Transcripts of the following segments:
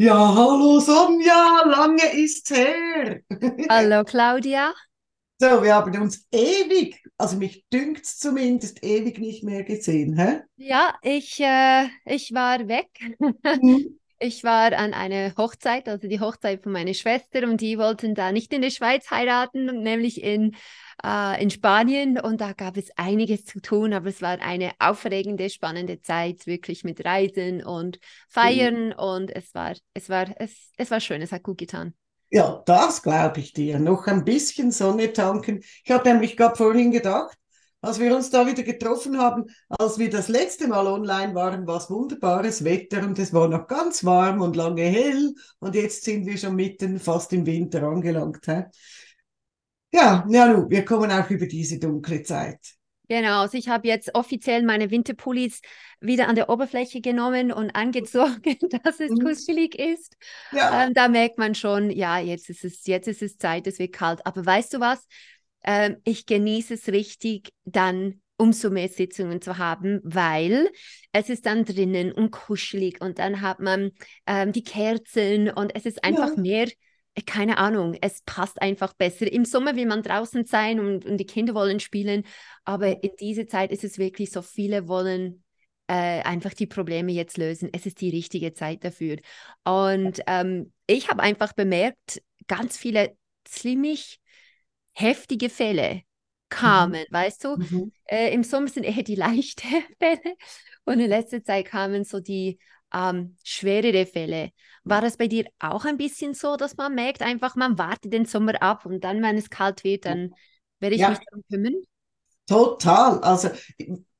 Ja, hallo Sonja, lange ist's her. Hallo Claudia. So, wir haben uns ewig, also mich dünkt's zumindest, ewig nicht mehr gesehen, hä? Ja, ich, äh, ich war weg. Mhm. Ich war an einer Hochzeit, also die Hochzeit von meiner Schwester und die wollten da nicht in der Schweiz heiraten, nämlich in, äh, in Spanien und da gab es einiges zu tun, aber es war eine aufregende, spannende Zeit, wirklich mit Reisen und Feiern und es war, es war, es, es war schön, es hat gut getan. Ja, das glaube ich dir. Noch ein bisschen Sonne tanken. Ich habe nämlich gerade vorhin gedacht, als wir uns da wieder getroffen haben, als wir das letzte Mal online waren, war es wunderbares Wetter und es war noch ganz warm und lange hell und jetzt sind wir schon mitten fast im Winter angelangt. Hä? Ja, ja, nu, wir kommen auch über diese dunkle Zeit. Genau, also ich habe jetzt offiziell meine Winterpullis wieder an der Oberfläche genommen und angezogen, dass es Mhm. kuschelig ist. Ja, Ähm, da merkt man schon, ja, jetzt ist es, jetzt ist es Zeit, es wird kalt. Aber weißt du was? Ähm, ich genieße es richtig, dann umso mehr Sitzungen zu haben, weil es ist dann drinnen und kuschelig und dann hat man ähm, die Kerzen und es ist einfach ja. mehr, äh, keine Ahnung, es passt einfach besser. Im Sommer will man draußen sein und, und die Kinder wollen spielen, aber in dieser Zeit ist es wirklich so, viele wollen äh, einfach die Probleme jetzt lösen. Es ist die richtige Zeit dafür. Und ähm, ich habe einfach bemerkt, ganz viele ziemlich heftige Fälle Mhm. kamen, weißt du? Mhm. Äh, Im Sommer sind eher die leichten Fälle und in letzter Zeit kamen so die ähm, schwerere Fälle. War das bei dir auch ein bisschen so, dass man merkt, einfach man wartet den Sommer ab und dann, wenn es kalt wird, dann werde ich mich Ja, darum kümmern? total. Also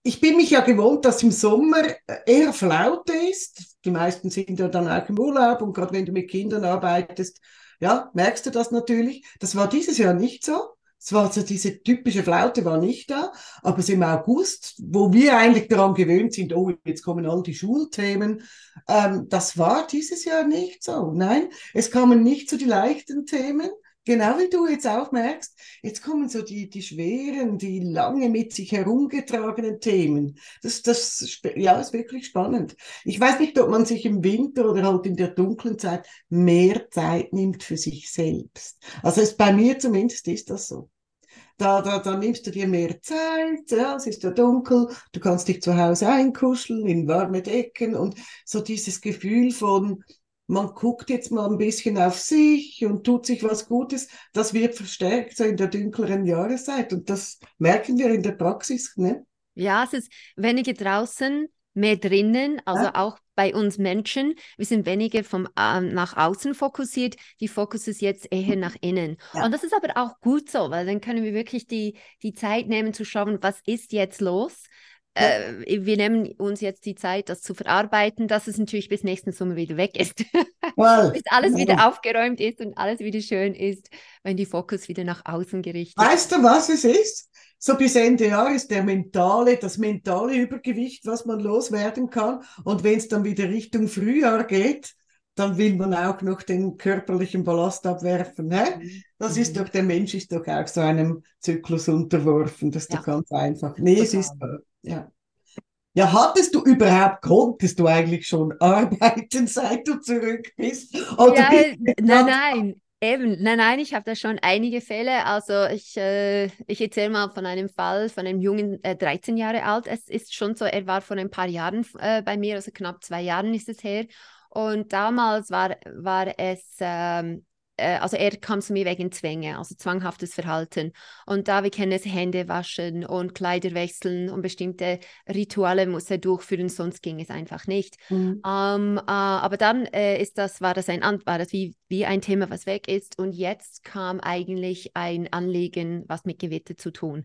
ich bin mich ja gewohnt, dass im Sommer eher Flaute ist. Die meisten sind ja dann auch im Urlaub und gerade wenn du mit Kindern arbeitest, ja, merkst du das natürlich. Das war dieses Jahr nicht so. Es war so diese typische Flaute war nicht da, aber so im August, wo wir eigentlich daran gewöhnt sind, oh, jetzt kommen all die Schulthemen, ähm, das war dieses Jahr nicht so. Nein, es kamen nicht so die leichten Themen, genau wie du jetzt auch merkst. Jetzt kommen so die, die schweren, die lange mit sich herumgetragenen Themen. Das, das, ja, ist wirklich spannend. Ich weiß nicht, ob man sich im Winter oder halt in der dunklen Zeit mehr Zeit nimmt für sich selbst. Also ist bei mir zumindest ist das so. Da, da, da nimmst du dir mehr Zeit, ja, es ist ja dunkel, du kannst dich zu Hause einkuscheln in warme Decken und so dieses Gefühl von, man guckt jetzt mal ein bisschen auf sich und tut sich was Gutes, das wird verstärkt so in der dunkleren Jahreszeit und das merken wir in der Praxis, ne? Ja, es ist weniger draußen, mehr drinnen, also Ja, auch bei uns Menschen. Wir sind weniger vom ähm, nach außen fokussiert. Die Fokus ist jetzt eher nach innen. Und ja, das ist aber auch gut so, weil dann können wir wirklich die, die Zeit nehmen zu schauen, was ist jetzt los. Äh, wir nehmen uns jetzt die Zeit, das zu verarbeiten, dass es natürlich bis nächsten Sommer wieder weg ist. Well, Bis alles genau. wieder aufgeräumt ist und alles wieder schön ist, wenn die Fokus wieder nach außen gerichtet ist. Weißt du, was es ist? So bis Ende Jahr ist der mentale, das mentale Übergewicht, was man loswerden kann. Und wenn es dann wieder Richtung Frühjahr geht, dann will man auch noch den körperlichen Ballast abwerfen. Hä? Mhm. Das ist Mhm. doch, der Mensch ist doch auch so einem Zyklus unterworfen. Das ist doch Ja, ganz einfach. Nee, es ist, ja. Ja, hattest du überhaupt, konntest du eigentlich schon arbeiten, seit du zurück bist? Oder Ja, bist nein, nein, eben, nein, nein, ich habe da schon einige Fälle. Also ich, äh, ich erzähle mal von einem Fall von einem Jungen, äh, 13 Jahre alt. Es ist schon so, er war vor ein paar Jahren äh, bei mir, also knapp zwei Jahren ist es her. Und damals war, war es, ähm, äh, also er kam zu mir wegen Zwänge, also zwanghaftes Verhalten. Und da wir kennen es, Hände waschen und Kleider wechseln und bestimmte Rituale muss er durchführen, sonst ging es einfach nicht. Mhm. Ähm, äh, aber dann äh, ist das, war das ein war das wie, wie ein Thema, was weg ist. Und jetzt kam eigentlich ein Anliegen, was mit Gewitter zu tun.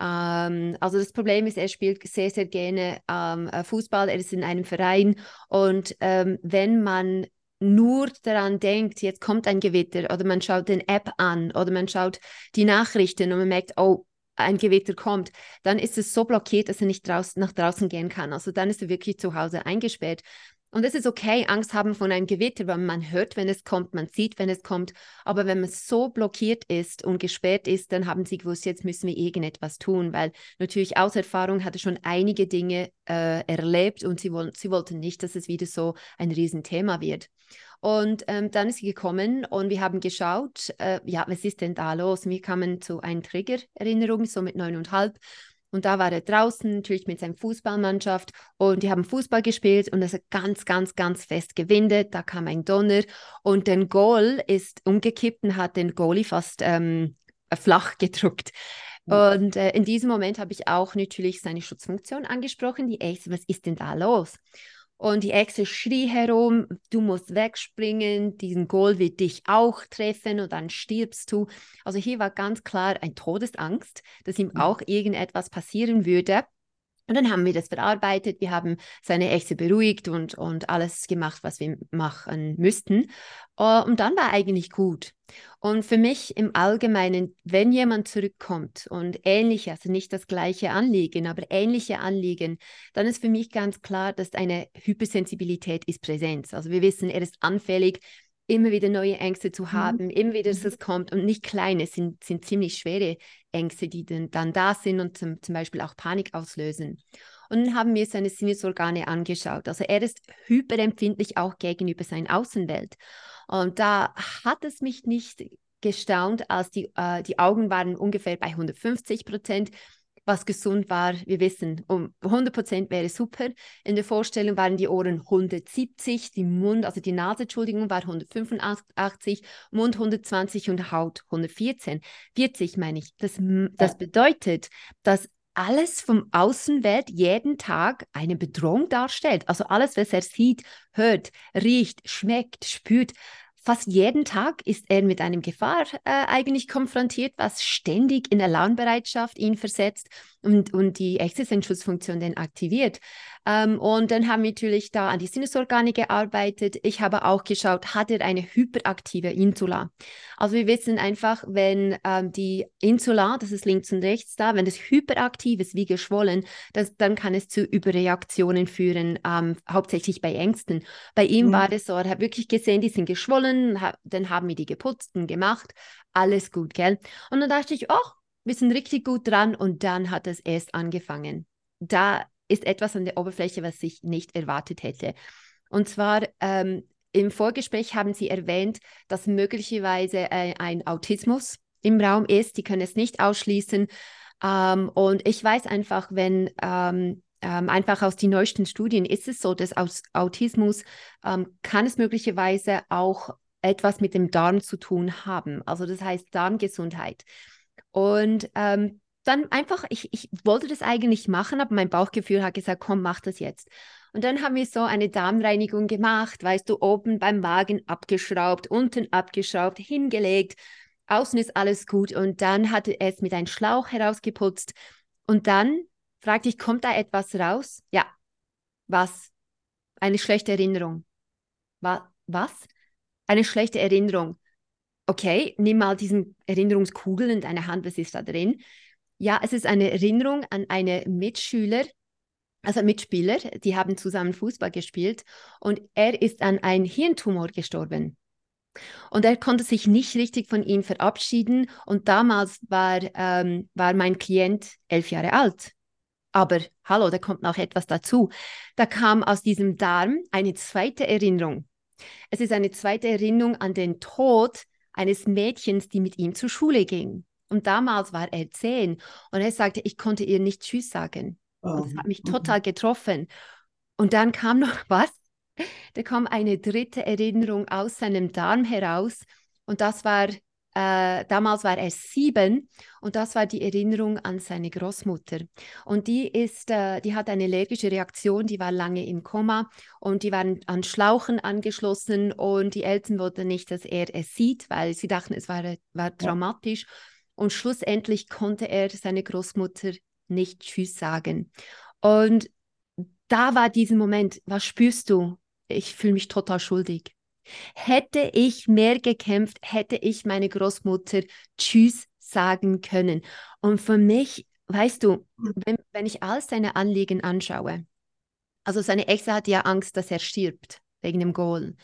Ähm, also das Problem ist, er spielt sehr, sehr gerne ähm, äh, Fußball, er ist in einem Verein und ähm, wenn man nur daran denkt, jetzt kommt ein Gewitter oder man schaut den App an oder man schaut die Nachrichten und man merkt, oh, ein Gewitter kommt, dann ist es so blockiert, dass er nicht draus nach draußen gehen kann. Also dann ist er wirklich zu Hause eingesperrt. Und es ist okay, Angst haben von einem Gewitter, weil man hört, wenn es kommt, man sieht, wenn es kommt. Aber wenn man so blockiert ist und gesperrt ist, dann haben sie gewusst, jetzt müssen wir irgendetwas tun, weil natürlich aus Erfahrung hatte schon einige Dinge äh, erlebt und sie, wollen, sie wollten nicht, dass es wieder so ein Riesenthema wird. Und ähm, dann ist sie gekommen und wir haben geschaut, äh, ja, was ist denn da los? Wir kamen zu einer Triggererinnerung, so mit neuneinhalb. Und da war er draußen, natürlich mit seiner Fußballmannschaft. Und die haben Fußball gespielt und es hat ganz, ganz, ganz fest gewindet. Da kam ein Donner und der Goal ist umgekippt und hat den Goalie fast ähm, flach gedruckt. Und äh, in diesem Moment habe ich auch natürlich seine Schutzfunktion angesprochen. Die Ace, was ist denn da los? Und die Echse schrie herum, du musst wegspringen, diesen Goal wird dich auch treffen und dann stirbst du. Also hier war ganz klar ein Todesangst, dass ihm auch irgendetwas passieren würde. Und dann haben wir das verarbeitet, wir haben seine Echse beruhigt und, und alles gemacht, was wir machen müssten. Uh, und dann war eigentlich gut. Und für mich im Allgemeinen, wenn jemand zurückkommt und ähnliche, also nicht das gleiche Anliegen, aber ähnliche Anliegen, dann ist für mich ganz klar, dass eine Hypersensibilität ist Präsenz. Also wir wissen, er ist anfällig immer wieder neue Ängste zu mhm. haben, mhm. immer wieder, dass mhm. es kommt und nicht kleine, sind, sind ziemlich schwere Ängste, die dann, dann da sind und zum, zum Beispiel auch Panik auslösen. Und dann haben wir seine Sinnesorgane angeschaut. Also er ist hyperempfindlich auch gegenüber seiner Außenwelt. Und da hat es mich nicht gestaunt, als die, äh, die Augen waren ungefähr bei 150 Prozent was gesund war. Wir wissen, um 100 Prozent wäre super. In der Vorstellung waren die Ohren 170, die Mund, also die Nase, Entschuldigung, war 185, Mund 120 und Haut 114. 40 meine ich. Das, das bedeutet, dass alles vom Außenwelt jeden Tag eine Bedrohung darstellt. Also alles, was er sieht, hört, riecht, schmeckt, spürt, Fast jeden Tag ist er mit einem Gefahr äh, eigentlich konfrontiert, was ständig in Alarmbereitschaft ihn versetzt und, und die Existenzschutzfunktion dann aktiviert. Ähm, und dann haben wir natürlich da an die Sinnesorgane gearbeitet. Ich habe auch geschaut, hat er eine hyperaktive Insula? Also wir wissen einfach, wenn ähm, die Insula, das ist links und rechts da, wenn das hyperaktiv ist, wie geschwollen, das, dann kann es zu Überreaktionen führen, ähm, hauptsächlich bei Ängsten. Bei ihm mhm. war es so, er hat wirklich gesehen, die sind geschwollen, ha dann haben wir die geputzt und gemacht, alles gut, gell? Und dann dachte ich, oh, wir sind richtig gut dran und dann hat es erst angefangen. Da ist etwas an der Oberfläche, was ich nicht erwartet hätte. Und zwar ähm, im Vorgespräch haben Sie erwähnt, dass möglicherweise äh, ein Autismus im Raum ist. Die können es nicht ausschließen. Ähm, und ich weiß einfach, wenn ähm, ähm, einfach aus den neuesten Studien ist es so, dass aus Autismus ähm, kann es möglicherweise auch etwas mit dem Darm zu tun haben. Also das heißt Darmgesundheit. Und ähm, dann einfach, ich, ich wollte das eigentlich machen, aber mein Bauchgefühl hat gesagt, komm, mach das jetzt. Und dann haben wir so eine Darmreinigung gemacht, weißt du, oben beim Magen abgeschraubt, unten abgeschraubt, hingelegt. Außen ist alles gut. Und dann hat er es mit einem Schlauch herausgeputzt. Und dann fragte ich, kommt da etwas raus? Ja. Was? Eine schlechte Erinnerung. Wa was? Eine schlechte Erinnerung. Okay, nimm mal diesen Erinnerungskugel in deine Hand, was ist da drin? Ja, es ist eine Erinnerung an eine Mitschüler, also Mitspieler, die haben zusammen Fußball gespielt und er ist an einem Hirntumor gestorben. Und er konnte sich nicht richtig von ihm verabschieden und damals war, ähm, war mein Klient elf Jahre alt. Aber hallo, da kommt noch etwas dazu. Da kam aus diesem Darm eine zweite Erinnerung. Es ist eine zweite Erinnerung an den Tod eines Mädchens, die mit ihm zur Schule ging. Und damals war er zehn und er sagte, ich konnte ihr nicht Tschüss sagen. Oh. das hat mich mhm. total getroffen. Und dann kam noch was. Da kam eine dritte Erinnerung aus seinem Darm heraus. Und das war, äh, damals war er sieben. Und das war die Erinnerung an seine Großmutter. Und die ist, äh, die hat eine allergische Reaktion, die war lange im Koma und die waren an Schlauchen angeschlossen. Und die Eltern wollten nicht, dass er es sieht, weil sie dachten, es war, war traumatisch. Ja. Und schlussendlich konnte er seine Großmutter nicht Tschüss sagen. Und da war dieser Moment, was spürst du? Ich fühle mich total schuldig. Hätte ich mehr gekämpft, hätte ich meine Großmutter Tschüss sagen können. Und für mich, weißt du, wenn, wenn ich all seine Anliegen anschaue, Also seine Ex hat ja Angst, dass er stirbt wegen dem Goal.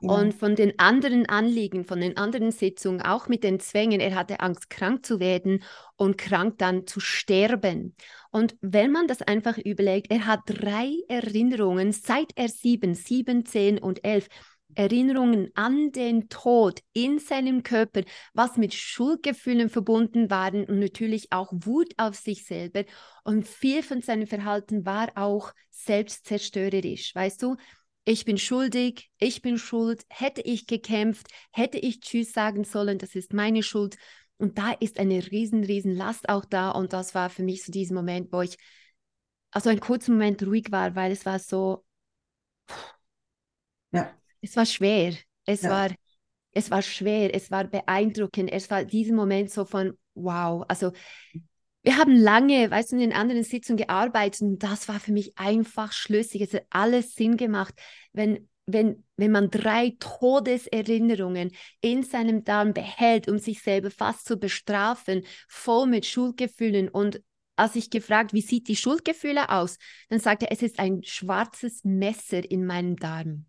Ja. Und von den anderen Anliegen, von den anderen Sitzungen, auch mit den Zwängen, er hatte Angst, krank zu werden und krank dann zu sterben. Und wenn man das einfach überlegt, er hat drei Erinnerungen, seit er sieben, sieben, zehn und elf, Erinnerungen an den Tod in seinem Körper, was mit Schuldgefühlen verbunden waren und natürlich auch Wut auf sich selber. Und viel von seinem Verhalten war auch selbstzerstörerisch. Weißt du, ich bin schuldig, ich bin schuld, hätte ich gekämpft, hätte ich Tschüss sagen sollen, das ist meine Schuld. Und da ist eine riesen, riesen Last auch da. Und das war für mich so dieser Moment, wo ich also einen kurzen Moment ruhig war, weil es war so, ja. es war schwer. Es ja. war, es war schwer, es war beeindruckend. Es war dieser Moment so von, wow. Also wir haben lange, weißt du, in den anderen Sitzungen gearbeitet und das war für mich einfach schlüssig. Es hat alles Sinn gemacht, wenn wenn, wenn man drei Todeserinnerungen in seinem Darm behält, um sich selber fast zu bestrafen, voll mit Schuldgefühlen. Und als ich gefragt, wie sieht die Schuldgefühle aus, dann sagte er, es ist ein schwarzes Messer in meinem Darm,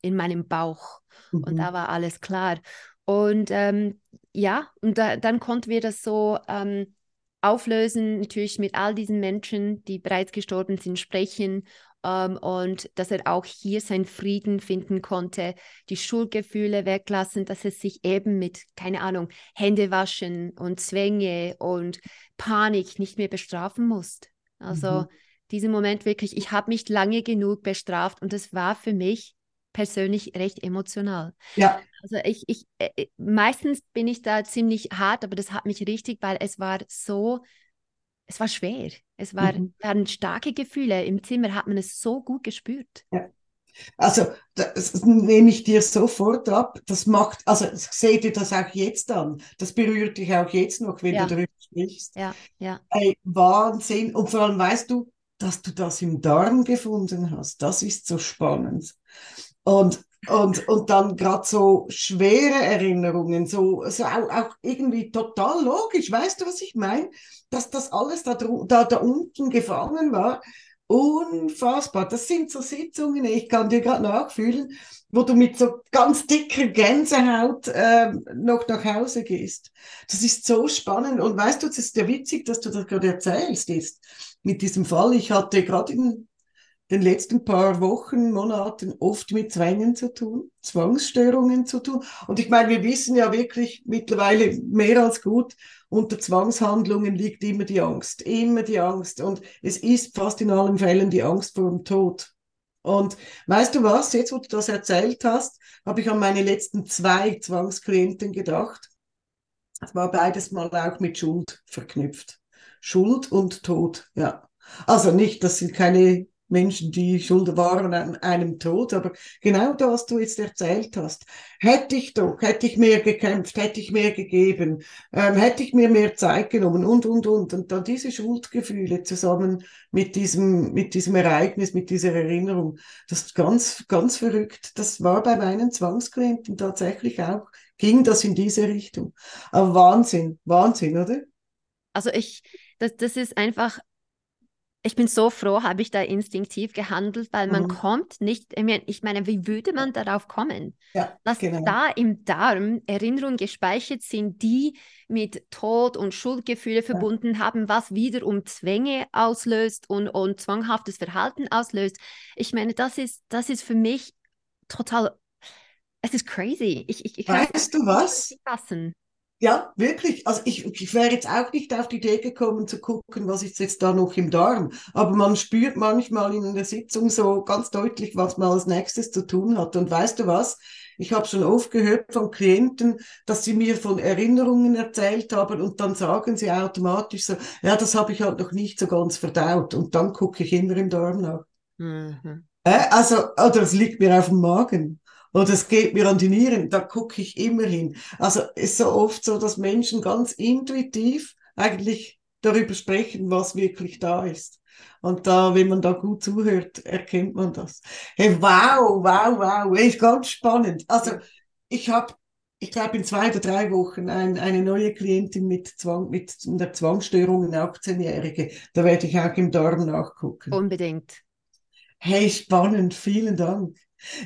in meinem Bauch. Mhm. Und da war alles klar. Und ähm, ja, und da, dann konnten wir das so ähm, auflösen, natürlich mit all diesen Menschen, die bereits gestorben sind, sprechen ähm, und dass er auch hier seinen Frieden finden konnte, die Schuldgefühle weglassen, dass er sich eben mit, keine Ahnung, Hände waschen und Zwänge und Panik nicht mehr bestrafen muss. Also mhm. diesen Moment wirklich, ich habe mich lange genug bestraft und es war für mich persönlich recht emotional. Ja. Also ich, ich, äh, äh meistens bin ich da ziemlich hart, aber das hat mich richtig, weil es war so es war schwer. Es war, mhm. waren starke Gefühle. Im Zimmer hat man es so gut gespürt. Ja. Also, das nehme ich dir sofort ab. Das macht, also seht ihr das auch jetzt an. Das berührt dich auch jetzt noch, wenn ja. du darüber sprichst. Ja, ja. Ey, Wahnsinn. Und vor allem weißt du, dass du das im Darm gefunden hast. Das ist so spannend. Und und, und dann gerade so schwere Erinnerungen, so, so auch, auch, irgendwie total logisch. Weißt du, was ich meine? Dass das alles da, da, da unten gefangen war. Unfassbar. Das sind so Sitzungen, ich kann dir gerade nachfühlen, wo du mit so ganz dicker Gänsehaut äh, noch nach Hause gehst. Das ist so spannend. Und weißt du, es ist ja witzig, dass du das gerade erzählst ist mit diesem Fall. Ich hatte gerade in den letzten paar Wochen, Monaten oft mit Zwängen zu tun, Zwangsstörungen zu tun. Und ich meine, wir wissen ja wirklich mittlerweile mehr als gut, unter Zwangshandlungen liegt immer die Angst, immer die Angst. Und es ist fast in allen Fällen die Angst vor dem Tod. Und weißt du was, jetzt wo du das erzählt hast, habe ich an meine letzten zwei Zwangsklienten gedacht. Es war beides mal auch mit Schuld verknüpft. Schuld und Tod, ja. Also nicht, das sind keine Menschen, die schuld waren an einem Tod. Aber genau das, was du jetzt erzählt hast, hätte ich doch, hätte ich mehr gekämpft, hätte ich mehr gegeben, ähm, hätte ich mir mehr Zeit genommen und, und, und. Und dann diese Schuldgefühle zusammen mit diesem, mit diesem Ereignis, mit dieser Erinnerung, das ist ganz, ganz verrückt. Das war bei meinen Zwangsklienten tatsächlich auch, ging das in diese Richtung. Aber Wahnsinn, Wahnsinn, oder? Also ich, das, das ist einfach ich bin so froh, habe ich da instinktiv gehandelt, weil man mhm. kommt nicht, ich meine, wie würde man darauf kommen, ja, dass genau. da im Darm Erinnerungen gespeichert sind, die mit Tod und Schuldgefühle ja. verbunden haben, was wiederum Zwänge auslöst und, und zwanghaftes Verhalten auslöst. Ich meine, das ist, das ist für mich total, es ist crazy. Ich, ich, ich weißt du was? Fassen. Ja, wirklich. Also ich, ich wäre jetzt auch nicht auf die Idee gekommen zu gucken, was ist jetzt da noch im Darm. Aber man spürt manchmal in der Sitzung so ganz deutlich, was man als nächstes zu tun hat. Und weißt du was? Ich habe schon oft gehört von Klienten, dass sie mir von Erinnerungen erzählt haben und dann sagen sie automatisch so, ja, das habe ich halt noch nicht so ganz verdaut. Und dann gucke ich immer im Darm nach. Mhm. Äh, also, oder es liegt mir auf dem Magen oder es geht mir an die Nieren, da gucke ich immer hin. Also es ist so oft so, dass Menschen ganz intuitiv eigentlich darüber sprechen, was wirklich da ist. Und da, wenn man da gut zuhört, erkennt man das. Hey, wow, wow, wow, ist ganz spannend. Also ich habe, ich glaube, in zwei oder drei Wochen ein, eine neue Klientin mit Zwang, mit einer Zwangsstörung, eine 18-Jährige. Da werde ich auch im Darm nachgucken. Unbedingt. Hey, spannend, vielen Dank.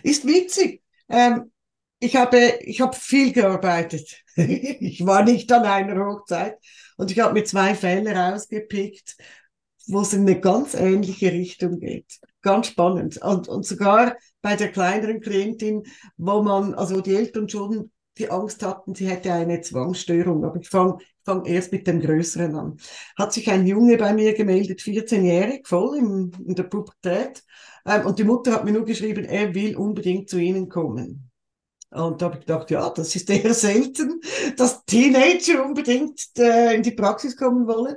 Ist witzig. Ähm, ich habe, ich habe viel gearbeitet. ich war nicht an einer Hochzeit und ich habe mir zwei Fälle rausgepickt, wo es in eine ganz ähnliche Richtung geht. Ganz spannend. Und, und sogar bei der kleineren Klientin, wo man, also die Eltern schon die Angst hatten, sie hätte eine Zwangsstörung. Aber ich fange fang erst mit dem Größeren an. Hat sich ein Junge bei mir gemeldet, 14-jährig, voll im, in der Pubertät. Ähm, und die Mutter hat mir nur geschrieben, er will unbedingt zu Ihnen kommen. Und da habe ich gedacht, ja, das ist eher selten, dass Teenager unbedingt äh, in die Praxis kommen wollen.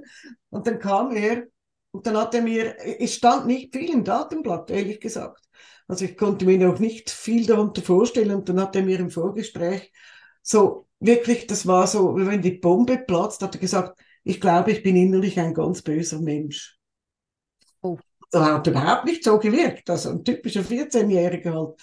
Und dann kam er und dann hat er mir, es stand nicht viel im Datenblatt, ehrlich gesagt. Also ich konnte mir noch nicht viel darunter vorstellen und dann hat er mir im Vorgespräch so wirklich, das war so, wie wenn die Bombe platzt, hat er gesagt, ich glaube, ich bin innerlich ein ganz böser Mensch. Oh. Das hat überhaupt nicht so gewirkt. Also ein typischer 14-Jähriger halt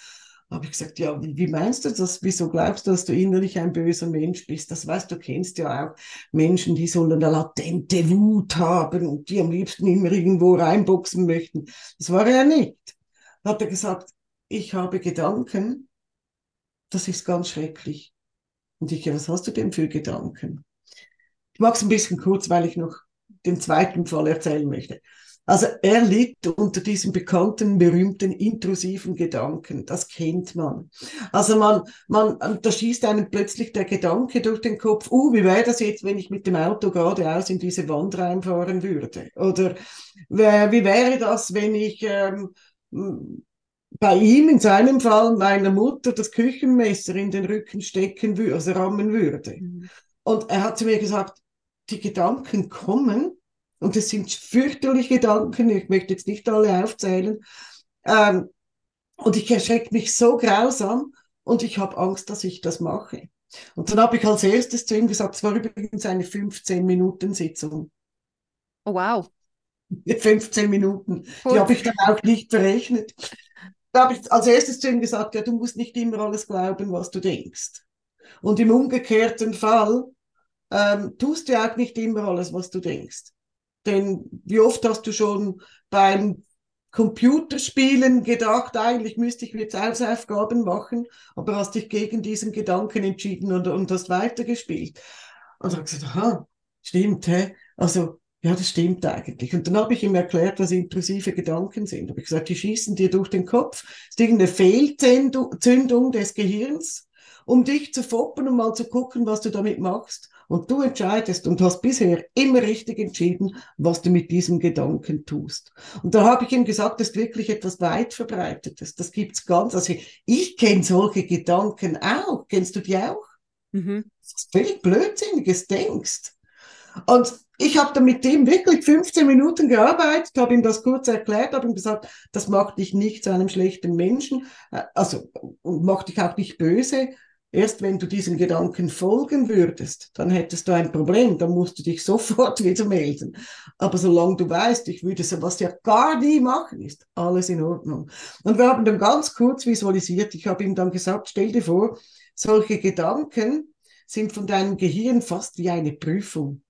habe ich gesagt, ja, wie, wie, meinst du das? Wieso glaubst du, dass du innerlich ein böser Mensch bist? Das weißt du, kennst ja auch Menschen, die so eine latente Wut haben und die am liebsten immer irgendwo reinboxen möchten. Das war er nicht. Da hat er gesagt, ich habe Gedanken, das ist ganz schrecklich. Und ich, ja, was hast du denn für Gedanken? Ich mag es ein bisschen kurz, weil ich noch den zweiten Fall erzählen möchte. Also er liegt unter diesem bekannten, berühmten, intrusiven Gedanken. Das kennt man. Also man, man, da schießt einem plötzlich der Gedanke durch den Kopf, uh, wie wäre das jetzt, wenn ich mit dem Auto geradeaus in diese Wand reinfahren würde? Oder wie wäre das, wenn ich ähm, bei ihm, in seinem Fall, meiner Mutter das Küchenmesser in den Rücken stecken würde, also rammen würde? Mhm. Und er hat zu mir gesagt, die Gedanken kommen, und es sind fürchterliche Gedanken, ich möchte jetzt nicht alle aufzählen. Ähm, und ich erschrecke mich so grausam und ich habe Angst, dass ich das mache. Und dann habe ich als erstes zu ihm gesagt, es war übrigens eine 15-Minuten-Sitzung. Oh, wow. 15 Minuten. Gut. Die habe ich dann auch nicht berechnet. Da habe ich als erstes zu ihm gesagt, ja, du musst nicht immer alles glauben, was du denkst. Und im umgekehrten Fall ähm, tust du auch nicht immer alles, was du denkst. Denn wie oft hast du schon beim Computerspielen gedacht, eigentlich müsste ich jetzt Hausaufgaben machen, aber hast dich gegen diesen Gedanken entschieden und, und hast weitergespielt. Und dann gesagt, aha, stimmt, hä? Also, ja, das stimmt eigentlich. Und dann habe ich ihm erklärt, was intrusive Gedanken sind. Habe ich gesagt, die schießen dir durch den Kopf. Das ist irgendeine Fehlzündung des Gehirns, um dich zu foppen und mal zu gucken, was du damit machst. Und du entscheidest und hast bisher immer richtig entschieden, was du mit diesem Gedanken tust. Und da habe ich ihm gesagt, das ist wirklich etwas weit verbreitetes. Das gibt's ganz. Also ich kenne solche Gedanken auch. Kennst du die auch? Mhm. Das ist völlig blödsinniges Denkst. Und ich habe da mit dem wirklich 15 Minuten gearbeitet, habe ihm das kurz erklärt, habe ihm gesagt, das macht dich nicht zu einem schlechten Menschen, äh, also und macht dich auch nicht böse, Erst wenn du diesen Gedanken folgen würdest, dann hättest du ein Problem, dann musst du dich sofort wieder melden. Aber solange du weißt, ich würde sowas ja gar nie machen, ist alles in Ordnung. Und wir haben dann ganz kurz visualisiert, ich habe ihm dann gesagt, stell dir vor, solche Gedanken sind von deinem Gehirn fast wie eine Prüfung.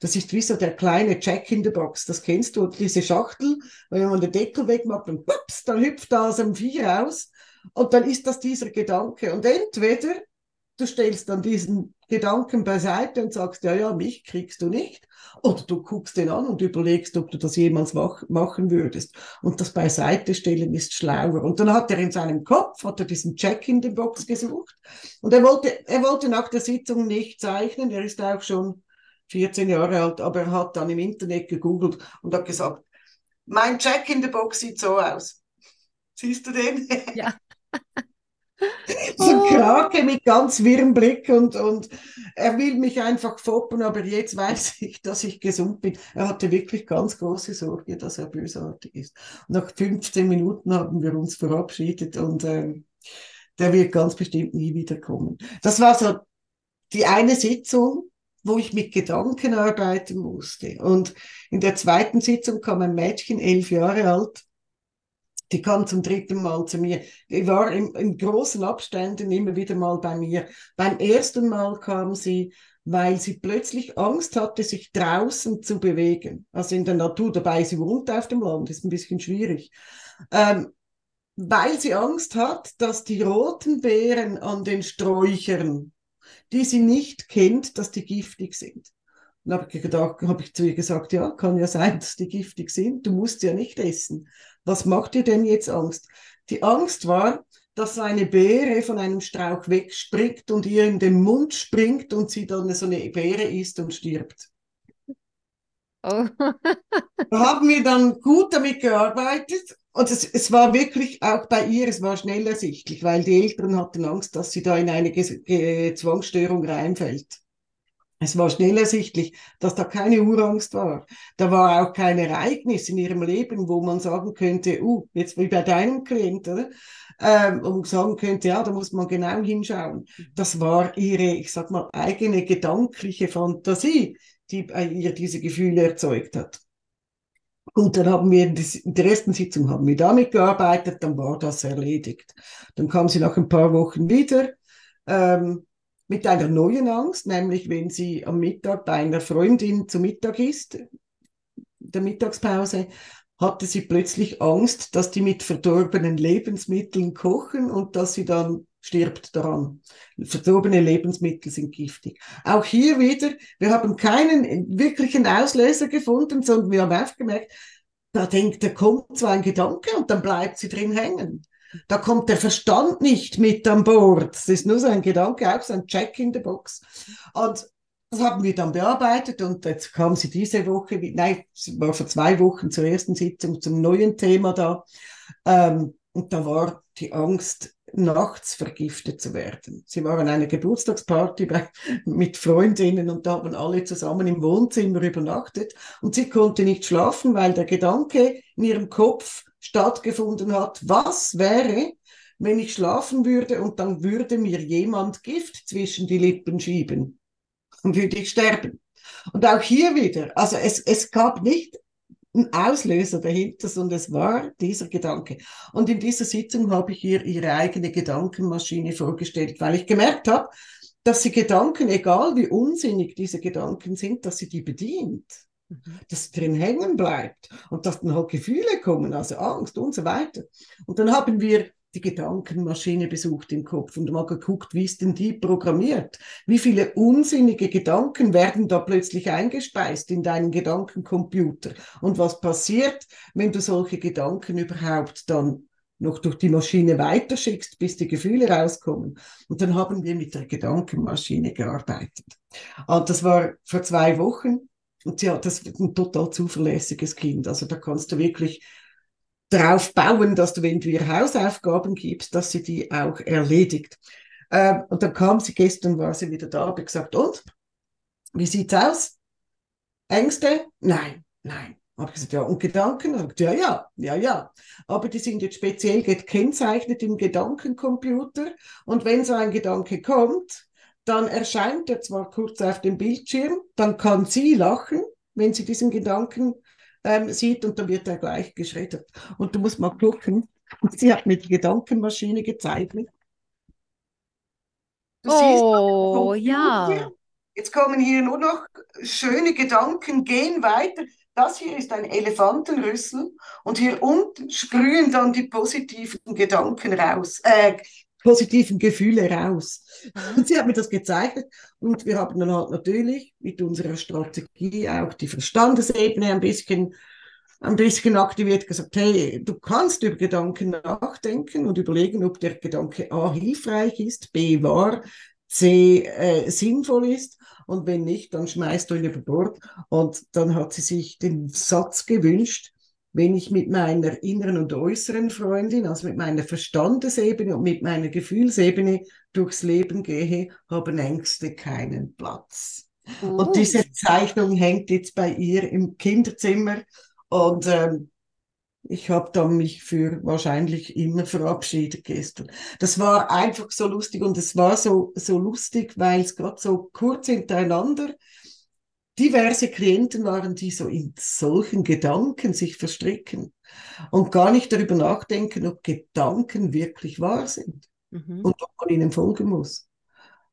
Das ist wie so der kleine Check in the Box. Das kennst du, diese Schachtel, wenn man den Deckel wegmacht, dann, pups, dann hüpft da aus dem Vieh raus und dann ist das dieser Gedanke. Und entweder du stellst dann diesen Gedanken beiseite und sagst, ja, ja, mich kriegst du nicht. Oder du guckst den an und überlegst, ob du das jemals mach machen würdest. Und das Beiseite stellen ist schlauer. Und dann hat er in seinem Kopf, hat er diesen Check in the Box gesucht. Und er wollte, er wollte nach der Sitzung nicht zeichnen. Er ist auch schon 14 Jahre alt, aber er hat dann im Internet gegoogelt und hat gesagt, mein Check in the Box sieht so aus. Siehst du den? Ja. so ein Krake mit ganz wirrem Blick und, und er will mich einfach foppen, aber jetzt weiß ich, dass ich gesund bin. Er hatte wirklich ganz große Sorge, dass er bösartig ist. Nach 15 Minuten haben wir uns verabschiedet und äh, der wird ganz bestimmt nie wiederkommen. Das war so die eine Sitzung, wo ich mit Gedanken arbeiten musste. Und in der zweiten Sitzung kam ein Mädchen, elf Jahre alt, die kam zum dritten Mal zu mir. Die war in, in großen Abständen immer wieder mal bei mir. Beim ersten Mal kam sie, weil sie plötzlich Angst hatte, sich draußen zu bewegen. Also in der Natur, dabei sie wohnt auf dem Land, ist ein bisschen schwierig. ähm, weil sie Angst hat, dass die roten Beeren an den Sträuchern, die sie nicht kennt, dass die giftig sind. Dann habe ich gedacht, habe ich zu ihr gesagt, ja, kann ja sein, dass die giftig sind. Du musst ja nicht essen. Was macht dir denn jetzt Angst? Die Angst war, dass eine Beere von einem Strauch wegspringt und ihr in den Mund springt und sie dann so eine Beere isst und stirbt. Oh. da haben wir dann gut damit gearbeitet und es, es war wirklich auch bei ihr, es war schnell ersichtlich, weil die Eltern hatten Angst, dass sie da in eine Ge Zwangsstörung reinfällt. Es war schnell ersichtlich, dass da keine Urangst war. Da war auch kein Ereignis in ihrem Leben, wo man sagen könnte, uh, jetzt wie bei deinem Klient, oder? Ähm, und sagen könnte, ja, da muss man genau hinschauen. Das war ihre, ich sag mal, eigene gedankliche Fantasie, die bei ihr diese Gefühle erzeugt hat. Und dann haben wir in der ersten Sitzung haben wir damit gearbeitet, dann war das erledigt. Dann kam sie nach ein paar Wochen wieder. Ähm, mit einer neuen Angst, nämlich wenn sie am Mittag bei einer Freundin zu Mittag isst, der Mittagspause, hatte sie plötzlich Angst, dass die mit verdorbenen Lebensmitteln kochen und dass sie dann stirbt daran. Verdorbene Lebensmittel sind giftig. Auch hier wieder, wir haben keinen wirklichen Auslöser gefunden, sondern wir haben aufgemerkt, da denkt, da kommt so ein Gedanke und dann bleibt sie drin hängen. Da kommt der Verstand nicht mit an Bord. Es ist nur so ein Gedanke, auch so ein Check in the Box. Und das haben wir dann bearbeitet und jetzt kam sie diese Woche, nein, sie war vor zwei Wochen zur ersten Sitzung zum neuen Thema da. Ähm, und da war die Angst, nachts vergiftet zu werden. Sie waren eine Geburtstagsparty bei, mit Freundinnen und da haben alle zusammen im Wohnzimmer übernachtet und sie konnte nicht schlafen, weil der Gedanke in ihrem Kopf stattgefunden hat, was wäre, wenn ich schlafen würde und dann würde mir jemand Gift zwischen die Lippen schieben. Dann würde ich sterben. Und auch hier wieder, also es, es gab nicht einen Auslöser dahinter, sondern es war dieser Gedanke. Und in dieser Sitzung habe ich ihr ihre eigene Gedankenmaschine vorgestellt, weil ich gemerkt habe, dass sie Gedanken, egal wie unsinnig diese Gedanken sind, dass sie die bedient. Mhm. dass drin hängen bleibt und dass dann halt Gefühle kommen, also Angst und so weiter. Und dann haben wir die Gedankenmaschine besucht im Kopf und mal geguckt, wie ist denn die programmiert? Wie viele unsinnige Gedanken werden da plötzlich eingespeist in deinen Gedankencomputer? Und was passiert, wenn du solche Gedanken überhaupt dann noch durch die Maschine weiterschickst, bis die Gefühle rauskommen? Und dann haben wir mit der Gedankenmaschine gearbeitet. Und das war vor zwei Wochen und ja, das ist ein total zuverlässiges Kind. Also da kannst du wirklich darauf bauen, dass du, wenn du ihr Hausaufgaben gibst, dass sie die auch erledigt. Ähm, und dann kam sie gestern, war sie wieder da, habe gesagt, und? Wie sieht's aus? Ängste? Nein, nein. Habe ich gesagt, ja, und Gedanken? Sagt, ja, ja, ja, ja. Aber die sind jetzt speziell gekennzeichnet im Gedankencomputer. Und wenn so ein Gedanke kommt, dann erscheint er zwar kurz auf dem Bildschirm, dann kann sie lachen, wenn sie diesen Gedanken ähm, sieht und dann wird er gleich geschreddert. Und du musst mal gucken, sie hat mit Gedankenmaschine gezeichnet. Du oh, siehst, ja. Jetzt kommen hier nur noch schöne Gedanken, gehen weiter. Das hier ist ein Elefantenrüssel und hier unten sprühen dann die positiven Gedanken raus, äh, positiven Gefühle raus. Mhm. Und sie hat mir das gezeichnet und wir haben dann halt natürlich mit unserer Strategie auch die Verstandesebene ein bisschen ein bisschen aktiviert, gesagt, hey, du kannst über Gedanken nachdenken und überlegen, ob der Gedanke A hilfreich ist, B wahr, C äh, sinnvoll ist und wenn nicht, dann schmeißt du ihn über Bord. Und dann hat sie sich den Satz gewünscht, wenn ich mit meiner inneren und äußeren Freundin, also mit meiner Verstandesebene und mit meiner Gefühlsebene durchs Leben gehe, haben Ängste keinen Platz. Oh. Und diese Zeichnung hängt jetzt bei ihr im Kinderzimmer und ähm, ich habe dann mich für wahrscheinlich immer verabschiedet gestern. Das war einfach so lustig und es war so, so lustig, weil es gerade so kurz hintereinander diverse Klienten waren, die so in solchen Gedanken sich verstricken und gar nicht darüber nachdenken, ob Gedanken wirklich wahr sind mhm. und ob man ihnen folgen muss.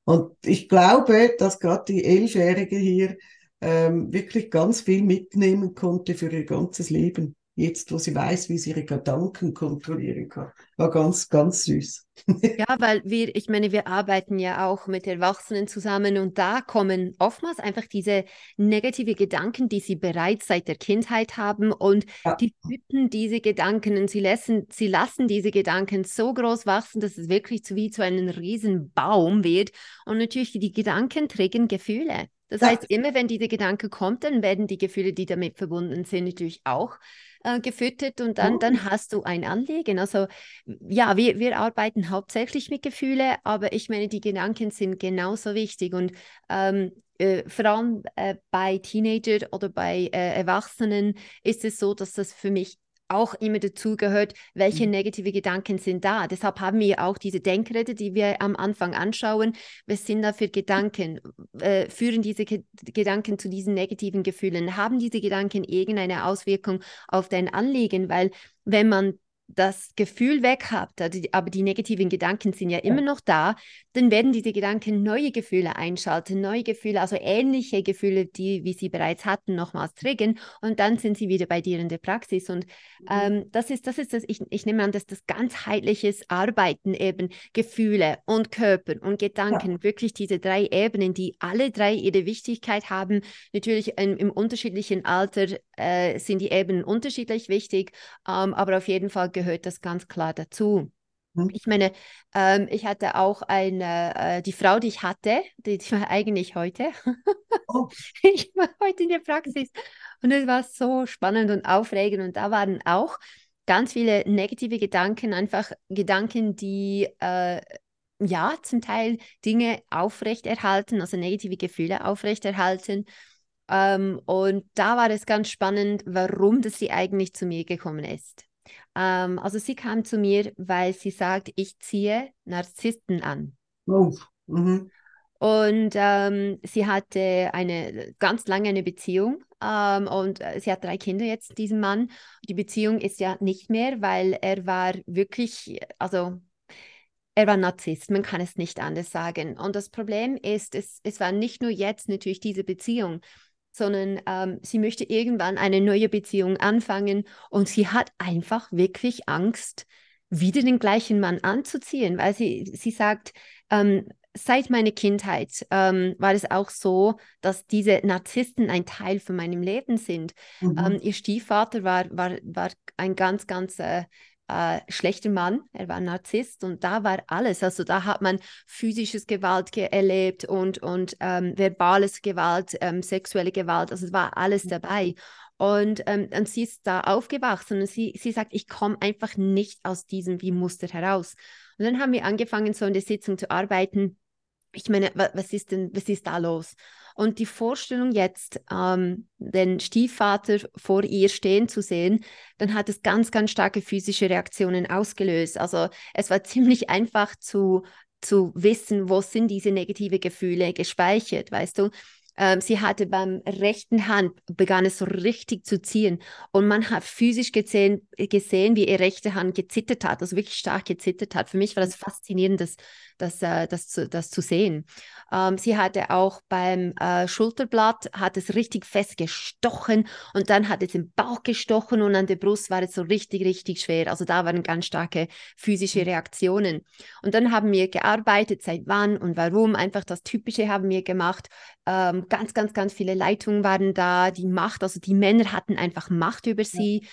Und ich glaube, dass gerade die Elfjährige hier ähm, wirklich ganz viel mitnehmen konnte für ihr ganzes Leben. Jetzt wo sie weiß, wie sie ihre Gedanken kontrollieren kann. War ganz, ganz süß. ja, weil wir, ich meine, wir arbeiten ja auch mit Erwachsenen zusammen und da kommen oftmals einfach diese negative Gedanken, die sie bereits seit der Kindheit haben und ja. die typen diese Gedanken und sie lassen, sie lassen diese Gedanken so groß wachsen, dass es wirklich zu, wie zu einem riesen Baum wird und natürlich die Gedanken trägen Gefühle. Das ja. heißt, immer wenn diese Gedanke kommt, dann werden die Gefühle, die damit verbunden sind, natürlich auch äh, gefüttert und dann, dann oh. hast du ein Anliegen. Also ja, wir, wir arbeiten hauptsächlich mit Gefühlen, aber ich meine, die Gedanken sind genauso wichtig und ähm, äh, vor allem äh, bei Teenagern oder bei äh, Erwachsenen ist es so, dass das für mich auch immer dazugehört, welche mhm. negative Gedanken sind da. Deshalb haben wir auch diese Denkräder, die wir am Anfang anschauen. Was sind da für Gedanken? Äh, führen diese Ge Gedanken zu diesen negativen Gefühlen? Haben diese Gedanken irgendeine Auswirkung auf dein Anliegen? Weil wenn man das Gefühl weg habt, aber die negativen Gedanken sind ja immer noch da, dann werden diese Gedanken neue Gefühle einschalten, neue Gefühle, also ähnliche Gefühle, die wie sie bereits hatten, nochmals triggern und dann sind sie wieder bei dir in der Praxis. Und mhm. ähm, das ist, das ist das, ich, ich nehme an, dass das ganzheitliches Arbeiten eben Gefühle und Körper und Gedanken, ja. wirklich diese drei Ebenen, die alle drei ihre Wichtigkeit haben. Natürlich im, im unterschiedlichen Alter äh, sind die Ebenen unterschiedlich wichtig, ähm, aber auf jeden Fall gehört das ganz klar dazu. Mhm. Ich meine, ähm, ich hatte auch eine, äh, die Frau, die ich hatte, die, die war eigentlich heute. Oh. ich war heute in der Praxis und es war so spannend und aufregend und da waren auch ganz viele negative Gedanken, einfach Gedanken, die äh, ja zum Teil Dinge aufrechterhalten, also negative Gefühle aufrechterhalten. Ähm, und da war es ganz spannend, warum das sie eigentlich zu mir gekommen ist. Ähm, also sie kam zu mir, weil sie sagt, ich ziehe Narzissten an. Oh. Mhm. Und ähm, sie hatte eine ganz lange eine Beziehung ähm, und äh, sie hat drei Kinder jetzt, diesen Mann. Die Beziehung ist ja nicht mehr, weil er war wirklich, also er war Narzisst, man kann es nicht anders sagen. Und das Problem ist, es, es war nicht nur jetzt natürlich diese Beziehung, sondern ähm, sie möchte irgendwann eine neue Beziehung anfangen und sie hat einfach wirklich Angst, wieder den gleichen Mann anzuziehen, weil sie, sie sagt, ähm, seit meiner Kindheit ähm, war es auch so, dass diese Narzissten ein Teil von meinem Leben sind. Mhm. Ähm, ihr Stiefvater war, war, war ein ganz, ganz äh, äh, schlechter Mann, er war Narzisst und da war alles. Also da hat man physisches Gewalt erlebt und, und ähm, verbales Gewalt, ähm, sexuelle Gewalt, also es war alles mhm. dabei. Und, ähm, und sie ist da aufgewachsen und sie, sie sagt, ich komme einfach nicht aus diesem wie Muster heraus. Und dann haben wir angefangen, so in der Sitzung zu arbeiten. Ich meine, was ist denn, was ist da los? Und die Vorstellung jetzt, ähm, den Stiefvater vor ihr stehen zu sehen, dann hat es ganz, ganz starke physische Reaktionen ausgelöst. Also es war ziemlich einfach zu, zu wissen, wo sind diese negative Gefühle gespeichert, weißt du? Ähm, sie hatte beim rechten Hand begann es so richtig zu ziehen und man hat physisch gesehen, gesehen, wie ihre rechte Hand gezittert hat, also wirklich stark gezittert hat. Für mich war das faszinierend, das, das, äh, das, zu, das zu sehen. Ähm, sie hatte auch beim äh, Schulterblatt, hat es richtig fest gestochen und dann hat es im Bauch gestochen und an der Brust war es so richtig, richtig schwer. Also da waren ganz starke physische mhm. Reaktionen. Und dann haben wir gearbeitet, seit wann und warum. Einfach das Typische haben wir gemacht. Ähm, ganz, ganz, ganz viele Leitungen waren da. Die Macht, also die Männer hatten einfach Macht über sie. Ja.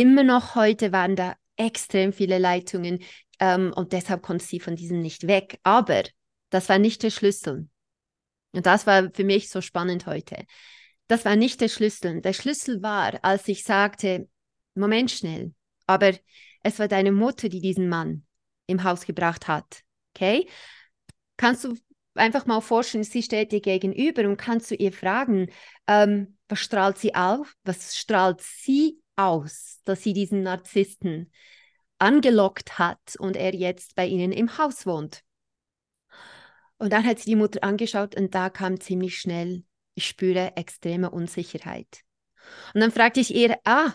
Immer noch heute waren da extrem viele Leitungen ähm, und deshalb konnte sie von diesem nicht weg. Aber das war nicht der Schlüssel. Und das war für mich so spannend heute. Das war nicht der Schlüssel. Der Schlüssel war, als ich sagte, Moment schnell, aber es war deine Mutter, die diesen Mann im Haus gebracht hat. Okay? Kannst du einfach mal vorstellen, sie steht dir gegenüber und kannst du ihr fragen, ähm, was strahlt sie auf? Was strahlt sie aus, dass sie diesen Narzissten angelockt hat und er jetzt bei ihnen im Haus wohnt? Und dann hat sie die Mutter angeschaut und da kam ziemlich schnell, ich spüre extreme Unsicherheit. Und dann fragte ich ihr, ah,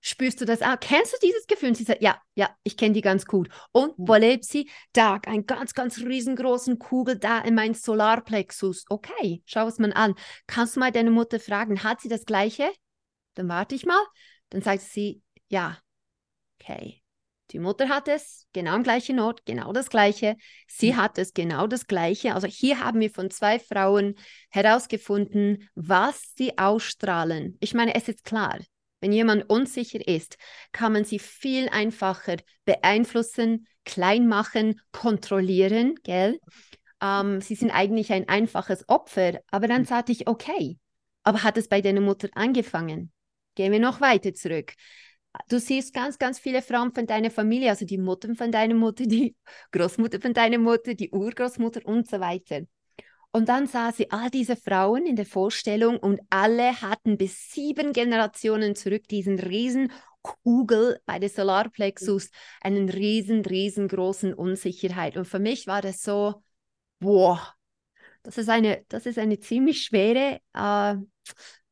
spürst du das? Ah, kennst du dieses Gefühl? Und sie sagt, ja, ja, ich kenne die ganz gut. Und wo lebt sie? Da, ein ganz, ganz riesengroßen Kugel da in meinem Solarplexus. Okay, schau es mal an. Kannst du mal deine Mutter fragen, hat sie das Gleiche? Dann warte ich mal. Dann sagt sie, ja, okay. Die Mutter hat es genau am gleichen Ort, genau das Gleiche. Sie mhm. hat es genau das Gleiche. Also hier haben wir von zwei Frauen herausgefunden, was sie ausstrahlen. Ich meine, es ist klar, wenn jemand unsicher ist, kann man sie viel einfacher beeinflussen, klein machen, kontrollieren, gell? Ähm, sie sind eigentlich ein einfaches Opfer. Aber dann sagte ich, okay, aber hat es bei deiner Mutter angefangen? Gehen wir noch weiter zurück du siehst ganz, ganz viele Frauen von deiner Familie, also die Mutter von deiner Mutter, die Großmutter von deiner Mutter, die Urgroßmutter und so weiter. Und dann sah sie all diese Frauen in der Vorstellung und alle hatten bis sieben Generationen zurück diesen riesen Kugel bei der Solarplexus, einen riesen, riesengroßen Unsicherheit. Und für mich war das so, boah, das ist eine, das ist eine ziemlich schwere äh,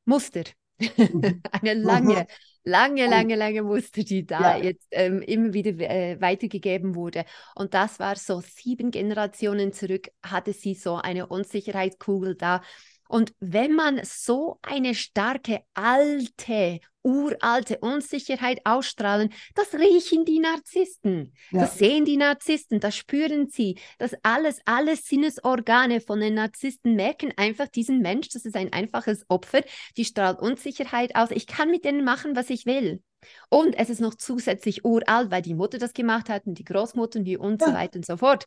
Muster. Mhm. eine lange, lange, lange, lange Muster, die da ja. jetzt ähm, immer wieder äh, weitergegeben wurde. Und das war so sieben Generationen zurück, hatte sie so eine Unsicherheitskugel da. Und wenn man so eine starke, alte, uralte Unsicherheit ausstrahlen, das riechen die Narzissten. Ja. Das sehen die Narzissten, das spüren sie. Das alles, alle Sinnesorgane von den Narzissten merken einfach diesen Mensch, das ist ein einfaches Opfer, die strahlt Unsicherheit aus. Ich kann mit denen machen, was ich will. Und es ist noch zusätzlich uralt, weil die Mutter das gemacht hat und die Großmutter und, die und ja. so weiter und so fort.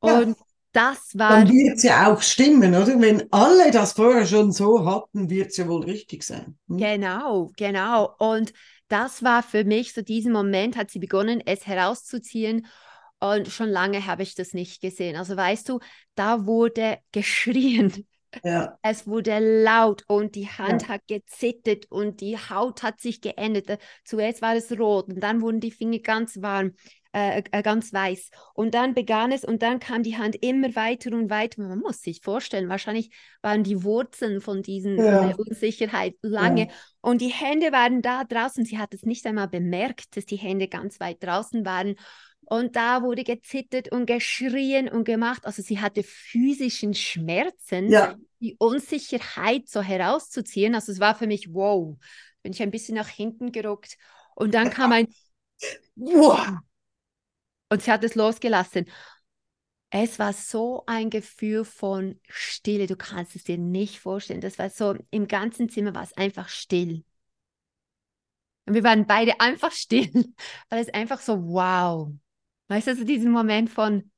Und ja das war. Dann wird es ja auch stimmen, oder? Wenn alle das vorher schon so hatten, wird es ja wohl richtig sein. Hm? Genau, genau. Und das war für mich so diesen Moment, hat sie begonnen, es herauszuziehen. Und schon lange habe ich das nicht gesehen. Also weißt du, da wurde geschrien. Ja. Es wurde laut und die Hand ja. hat gezittert und die Haut hat sich geändert. Zuerst war es rot und dann wurden die Finger ganz warm. Äh, äh, ganz weiß. Und dann begann es und dann kam die Hand immer weiter und weiter. Man muss sich vorstellen, wahrscheinlich waren die Wurzeln von diesen ja. Unsicherheit lange. Ja. Und die Hände waren da draußen. Sie hat es nicht einmal bemerkt, dass die Hände ganz weit draußen waren. Und da wurde gezittert und geschrien und gemacht. Also sie hatte physischen Schmerzen, ja. die Unsicherheit so herauszuziehen. Also es war für mich, wow, bin ich ein bisschen nach hinten geruckt. Und dann kam ein, wow, und sie hat es losgelassen. Es war so ein Gefühl von Stille. Du kannst es dir nicht vorstellen. Das war so, im ganzen Zimmer war es einfach still. Und wir waren beide einfach still, weil es einfach so, wow. Weißt du, so diesen Moment von,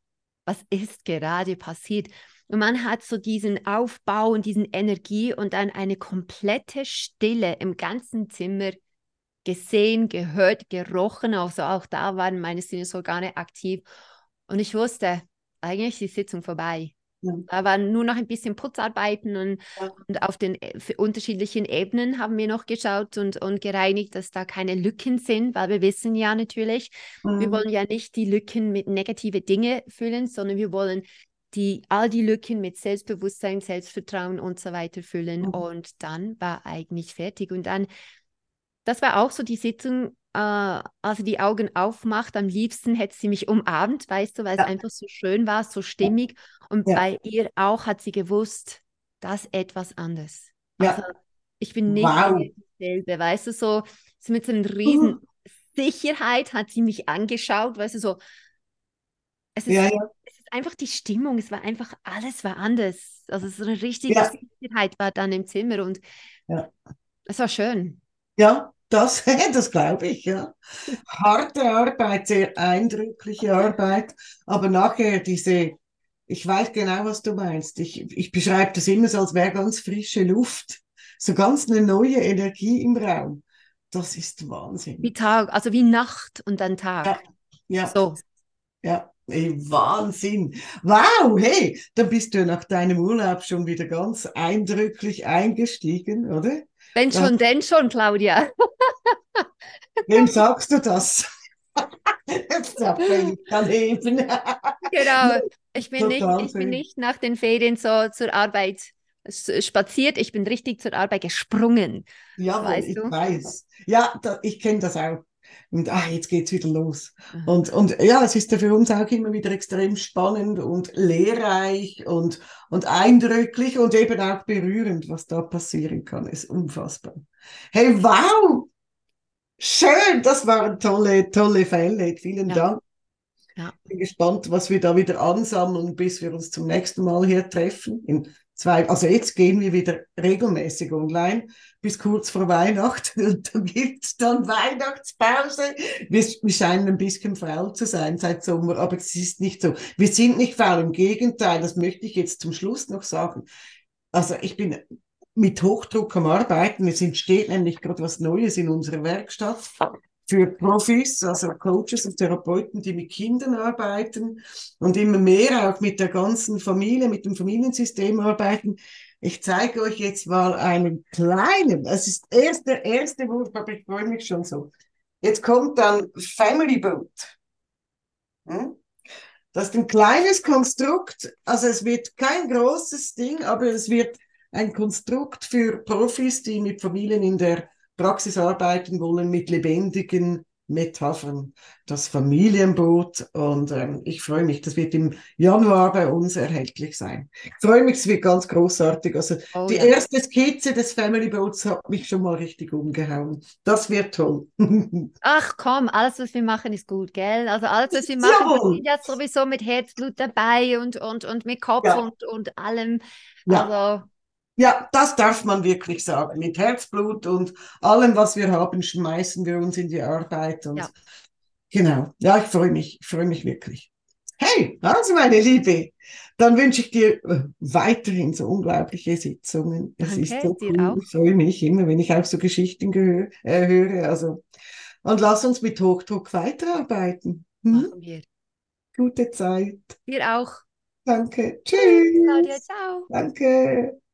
was ist gerade passiert? Und man hat so diesen Aufbau und diesen Energie und dann eine komplette Stille im ganzen Zimmer gesehen, gehört, gerochen. Also auch da waren meine Sinnesorgane aktiv. Und ich wusste, eigentlich ist die Sitzung vorbei. Ja. Da waren nur noch ein bisschen Putzarbeiten und, ja. und auf den äh, unterschiedlichen Ebenen haben wir noch geschaut und, und gereinigt, dass da keine Lücken sind, weil wir wissen ja natürlich, mhm. wir wollen ja nicht die Lücken mit negative Dinge füllen, sondern wir wollen die, all die Lücken mit Selbstbewusstsein, Selbstvertrauen und so weiter füllen. Mhm. Und dann war eigentlich fertig. Und dann das war auch so die Sitzung, äh, als die Augen aufmacht. Am liebsten hätte sie mich umarmt, weißt du, weil ja. es einfach so schön war, so stimmig. Und ja. bei ihr auch hat sie gewusst, dass etwas anders. Ja. Also, ich bin nicht wow. dieselbe, weißt du, so, so mit so einer riesen uh. Sicherheit hat sie mich angeschaut, weißt du, so. Es ist, ja, ja. es ist einfach die Stimmung, es war einfach, alles war anders. Also so eine richtige. Sicherheit war dann im Zimmer und es war schön. Ja, das, das glaube ich, ja. Harte Arbeit, sehr eindrückliche Arbeit, aber nachher diese, ich weiß genau, was du meinst. Ich, ich beschreibe das immer so, als wäre ganz frische Luft, so ganz eine neue Energie im Raum. Das ist Wahnsinn. Wie Tag, also wie Nacht und dann Tag. Ja, ja. So. Ja, ey, Wahnsinn. Wow, hey, dann bist du nach deinem Urlaub schon wieder ganz eindrücklich eingestiegen, oder? Wenn schon, ja. denn schon, Claudia. Wem sagst du das? Genau. Ich bin, nicht, ich bin nicht nach den Ferien so zur Arbeit spaziert, ich bin richtig zur Arbeit gesprungen. Ja, weißt ich du? weiß. Ja, da, ich kenne das auch. Und ah, jetzt geht's wieder los. Mhm. Und, und ja, es ist ja für uns auch immer wieder extrem spannend und lehrreich und, und eindrücklich und eben auch berührend, was da passieren kann. Ist unfassbar. Hey, wow! Schön, das waren tolle, tolle Fälle. Vielen Ja. Dank. Ja. Bin gespannt, was wir da wieder ansammeln, bis wir uns zum nächsten Mal hier treffen. In zwei, also jetzt gehen wir wieder regelmäßig online bis kurz vor Weihnachten und dann gibt es dann Weihnachtspause. Wir, wir scheinen ein bisschen faul zu sein seit Sommer, aber es ist nicht so. Wir sind nicht faul, im Gegenteil, das möchte ich jetzt zum Schluss noch sagen. Also ich bin mit Hochdruck am Arbeiten. Es entsteht nämlich gerade was Neues in unserer Werkstatt für Profis, also Coaches und Therapeuten, die mit Kindern arbeiten und immer mehr auch mit der ganzen Familie, mit dem Familiensystem arbeiten. Ich zeige euch jetzt mal einen kleinen, es ist erst der erste Wurf, aber ich freue mich schon so. Jetzt kommt dann Family Boat. Hm? Das ist ein kleines Konstrukt, also es wird kein großes Ding, aber es wird ein Konstrukt für Profis, die mit Familien in der Praxis arbeiten wollen, mit lebendigen Metaphern. Das Familienboot und ähm, ich freue mich, das wird im Januar bei uns erhältlich sein. Ich freue mich, es wird ganz großartig. Also Oh die ja. erste Skizze des Family Boats hat mich schon mal richtig umgehauen. Das wird toll. Ach komm, alles, was wir machen, ist gut, gell? Also alles, was wir machen, wir sind ja sowieso mit Herzblut dabei und, und, und mit Kopf Ja. und, und allem. Ja. Also, Ja, das darf man wirklich sagen. Mit Herzblut und allem, was wir haben, schmeißen wir uns in die Arbeit. Und Ja. genau. Ja, ich freue mich. Ich freue mich wirklich. Hey, also meine Liebe, dann wünsche ich dir äh, weiterhin so unglaubliche Sitzungen. Es Danke, ist so cool. auch. Ich freue mich immer, wenn ich auch so Geschichten äh, höre. Also, und lass uns mit Hochdruck weiterarbeiten. Hm? machen wir. Gute Zeit. Wir auch. Danke. Claudia, Tschüss. ciao. Danke.